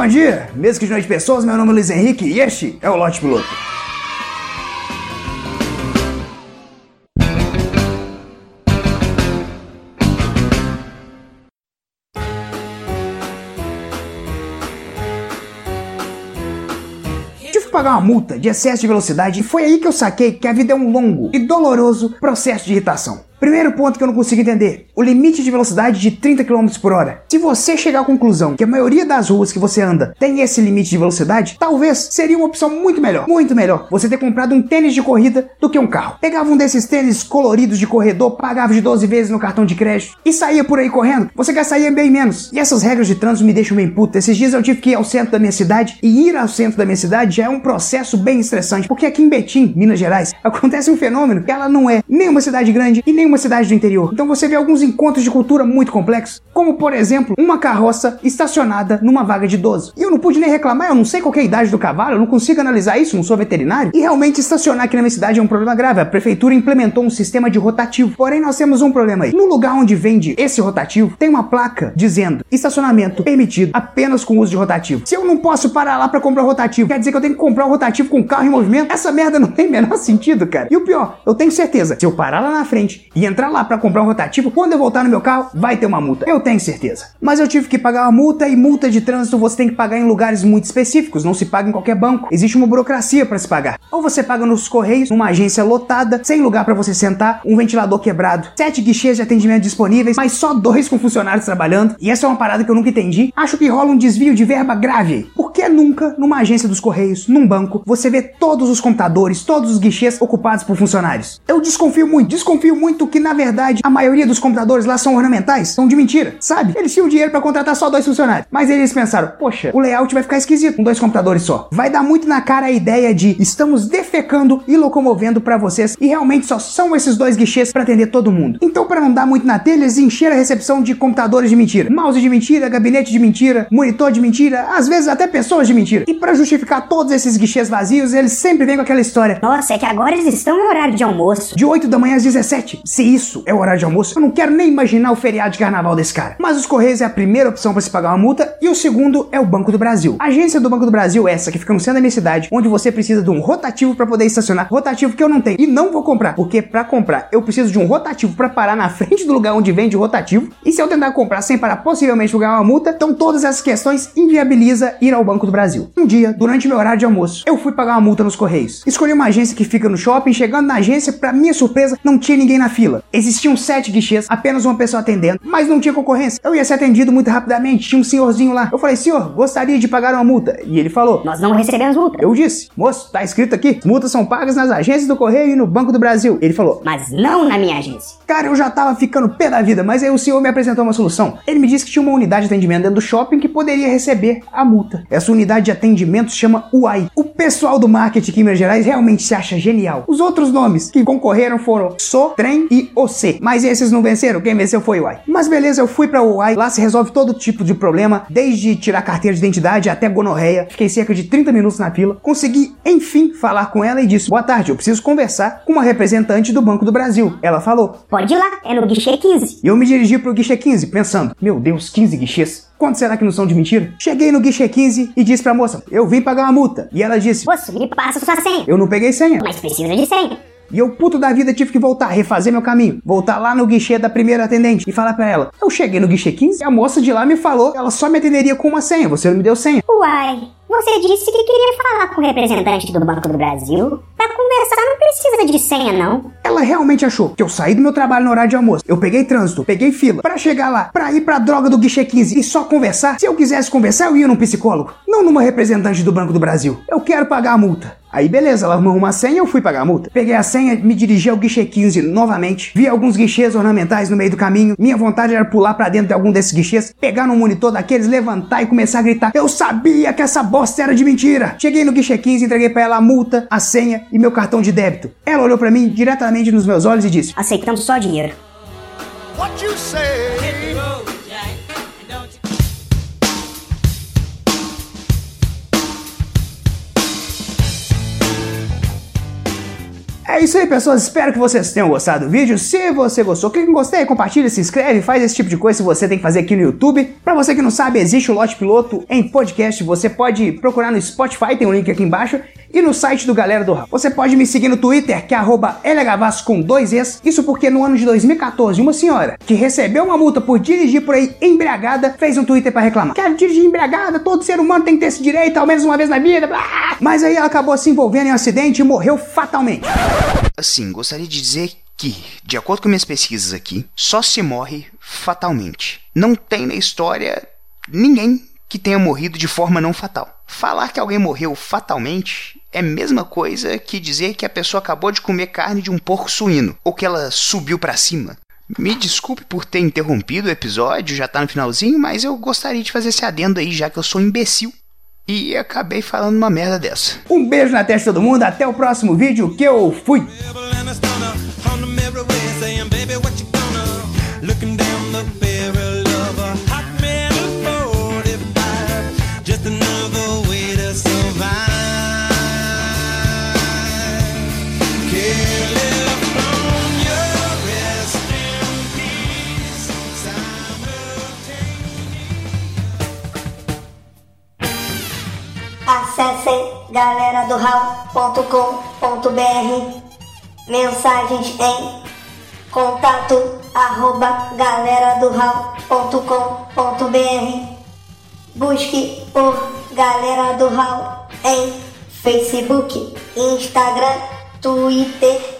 Bom dia, mesmo que de noite pessoas, meu nome é Luiz Henrique e este é o Lote Piloto. Pagar uma multa de excesso de velocidade e foi aí que eu saquei que a vida é um longo e doloroso processo de irritação. Primeiro ponto que eu não consigo entender: o limite de velocidade de 30 km por hora. Se você chegar à conclusão que a maioria das ruas que você anda tem esse limite de velocidade, talvez seria uma opção muito melhor, muito melhor, você ter comprado um tênis de corrida do que um carro. Pegava um desses tênis coloridos de corredor, pagava de 12 vezes no cartão de crédito e saía por aí correndo. Você gastaria bem menos. E essas regras de trânsito me deixam bem puto. Esses dias eu tive que ir ao centro da minha cidade e ir ao centro da minha cidade já é um processo bem estressante, porque aqui em Betim, Minas Gerais, acontece um fenômeno que ela não é nem uma cidade grande e nem uma cidade do interior. Então você vê alguns encontros de cultura muito complexos, como por exemplo, uma carroça estacionada numa vaga de 12. E eu não pude nem reclamar, eu não sei qual é a idade do cavalo, eu não consigo analisar isso, não sou veterinário. E realmente estacionar aqui na minha cidade é um problema grave. A prefeitura implementou um sistema de rotativo. Porém, nós temos um problema aí. No lugar onde vende esse rotativo, tem uma placa dizendo estacionamento permitido apenas com uso de rotativo. Se eu não posso parar lá para comprar o rotativo, quer dizer que eu tenho que comprar o rotativo com carro em movimento? Essa merda não tem o menor sentido, cara. E o pior, eu tenho certeza, se eu parar lá na frente e entrar lá para comprar um rotativo, quando eu voltar no meu carro, vai ter uma multa. Eu tenho certeza. Mas eu tive que pagar uma multa e multa de trânsito você tem que pagar em lugares muito específicos, não se paga em qualquer banco. Existe uma burocracia para se pagar. Ou você paga nos correios, numa agência lotada, sem lugar para você sentar, um ventilador quebrado, sete guichês de atendimento disponíveis, mas só dois com funcionários trabalhando. E essa é uma parada que eu nunca entendi. Acho que rola um desvio de verba grave. Por que nunca, numa agência dos correios, num banco, você vê todos os computadores, todos os guichês ocupados por funcionários? Eu desconfio muito, desconfio muito que na verdade a maioria dos computadores lá são ornamentais, são de mentira, sabe? Eles tinham dinheiro para contratar só dois funcionários, mas eles pensaram, poxa, o layout vai ficar esquisito com dois computadores só. Vai dar muito na cara a ideia de estamos defecando e locomovendo para vocês e realmente só são esses dois guichês para atender todo mundo. Então, para não dar muito na telha, eles encheram a recepção de computadores de mentira, mouse de mentira, gabinete de mentira, monitor de mentira, às vezes até pessoas de mentira. E para justificar todos esses guichês vazios, eles sempre vêm com aquela história. Nossa, é que agora eles estão no horário de almoço. De 8 da manhã às 17. Se isso é o horário de almoço, eu não quero nem imaginar o feriado de carnaval desse cara. Mas os Correios é a primeira opção para se pagar uma multa e o segundo é o Banco do Brasil. A agência do Banco do Brasil é essa que fica no centro da minha cidade, onde você precisa de um rotativo para poder estacionar. Rotativo que eu não tenho e não vou comprar, porque para comprar eu preciso de um rotativo para parar na frente do lugar onde vende o rotativo. E se eu tentar comprar sem parar, possivelmente vou ganhar uma multa. Então todas essas questões inviabiliza ir ao Banco do Brasil. Um dia, durante meu horário de almoço, eu fui pagar uma multa nos Correios. Escolhi uma agência que fica no shopping, chegando na agência, para minha surpresa, não tinha ninguém na fila. Existiam sete guichês, apenas uma pessoa atendendo, mas não tinha concorrência. Eu ia ser atendido muito rapidamente, tinha um senhorzinho lá. Eu falei, senhor, gostaria de pagar uma multa. E ele falou, Nós não recebemos multa. eu disse, moço, tá escrito aqui, multas são pagas nas agências do Correio e no Banco do Brasil. Ele falou, Mas não na minha agência. Cara, eu já tava ficando pé da vida, mas aí o senhor me apresentou uma solução. Ele me disse que tinha uma unidade de atendimento dentro do shopping que poderia receber a multa. Essa unidade de atendimento se chama UAI. O pessoal do marketing aqui em Minas Gerais realmente se acha genial. Os outros nomes que concorreram foram So, E OC. Mas esses não venceram, quem venceu foi o UAI. Mas beleza, eu fui pra UAI, lá se resolve todo tipo de problema, desde tirar carteira de identidade até gonorreia. Fiquei cerca de 30 minutos na fila, consegui enfim falar com ela e disse: Boa tarde, eu preciso conversar com uma representante do Banco do Brasil. Ela falou: Pode ir lá, é no guichê 15. e eu me dirigi pro guichê 15, pensando: Meu Deus, 15 guichês? Quanto será que não são de mentira? Cheguei no guichê 15 e disse pra moça: Eu vim pagar uma multa. E ela disse: Moço, me passa sua senha. Eu não peguei senha. Mas precisa de senha. E eu, puto da vida, tive que voltar, refazer meu caminho. Voltar lá no guichê da primeira atendente e falar pra ela: Eu cheguei no guichê 15 e a moça de lá me falou que ela só me atenderia com uma senha. Você não me deu senha. Uai, você disse que queria falar com o representante do Banco do Brasil. Pra conversar não precisa de senha, não. Ela realmente achou que eu saí do meu trabalho no horário de almoço. Eu peguei trânsito, peguei fila pra chegar lá, pra ir pra droga do guichê 15 e só conversar. Se eu quisesse conversar, eu ia num psicólogo, não numa representante do Banco do Brasil. Eu quero pagar a multa. Aí beleza, ela arrumou uma senha, eu fui pagar a multa. Peguei a senha, me dirigi ao guichê 15 novamente. Vi alguns guichês ornamentais no meio do caminho. Minha vontade era pular pra dentro de algum desses guichês, pegar no monitor daqueles, levantar e começar a gritar: Eu sabia que essa bosta era de mentira! Cheguei no guichê 15, entreguei pra ela a multa, a senha e meu cartão de débito. Ela olhou pra mim diretamente nos meus olhos e disse: Aceitamos só dinheiro. What you say? É isso aí, pessoas. Espero que vocês tenham gostado do vídeo. Se você gostou, clique em gostei, compartilha, se inscreve, faz esse tipo de coisa que você tem que fazer aqui no YouTube. Pra você que não sabe, existe o Lote Piloto em podcast. Você pode procurar no Spotify, tem um link aqui embaixo. E no site do Galera do Rap. Você pode me seguir no Twitter, que é LHVasco com dois Es. Isso porque no ano de 2014, uma senhora que recebeu uma multa por dirigir por aí embriagada fez um Twitter pra reclamar. Quero dirigir embriagada, todo ser humano tem que ter esse direito, ao menos uma vez na vida. Blá. Mas aí ela acabou se envolvendo em um acidente e morreu fatalmente. Assim, gostaria de dizer que, de acordo com minhas pesquisas aqui, só se morre fatalmente. Não tem na história ninguém que tenha morrido de forma não fatal. Falar que alguém morreu fatalmente é a mesma coisa que dizer que a pessoa acabou de comer carne de um porco suíno ou que ela subiu para cima. Me desculpe por ter interrompido o episódio, já tá no finalzinho, mas eu gostaria de fazer esse adendo aí, já que eu sou um imbecil. E acabei falando uma merda dessa. Um beijo na testa de todo mundo, até o próximo vídeo que eu fui. Acessem galera do Mensagens em contato arroba galera do Busque por Galera do Hall em Facebook, Instagram, Twitter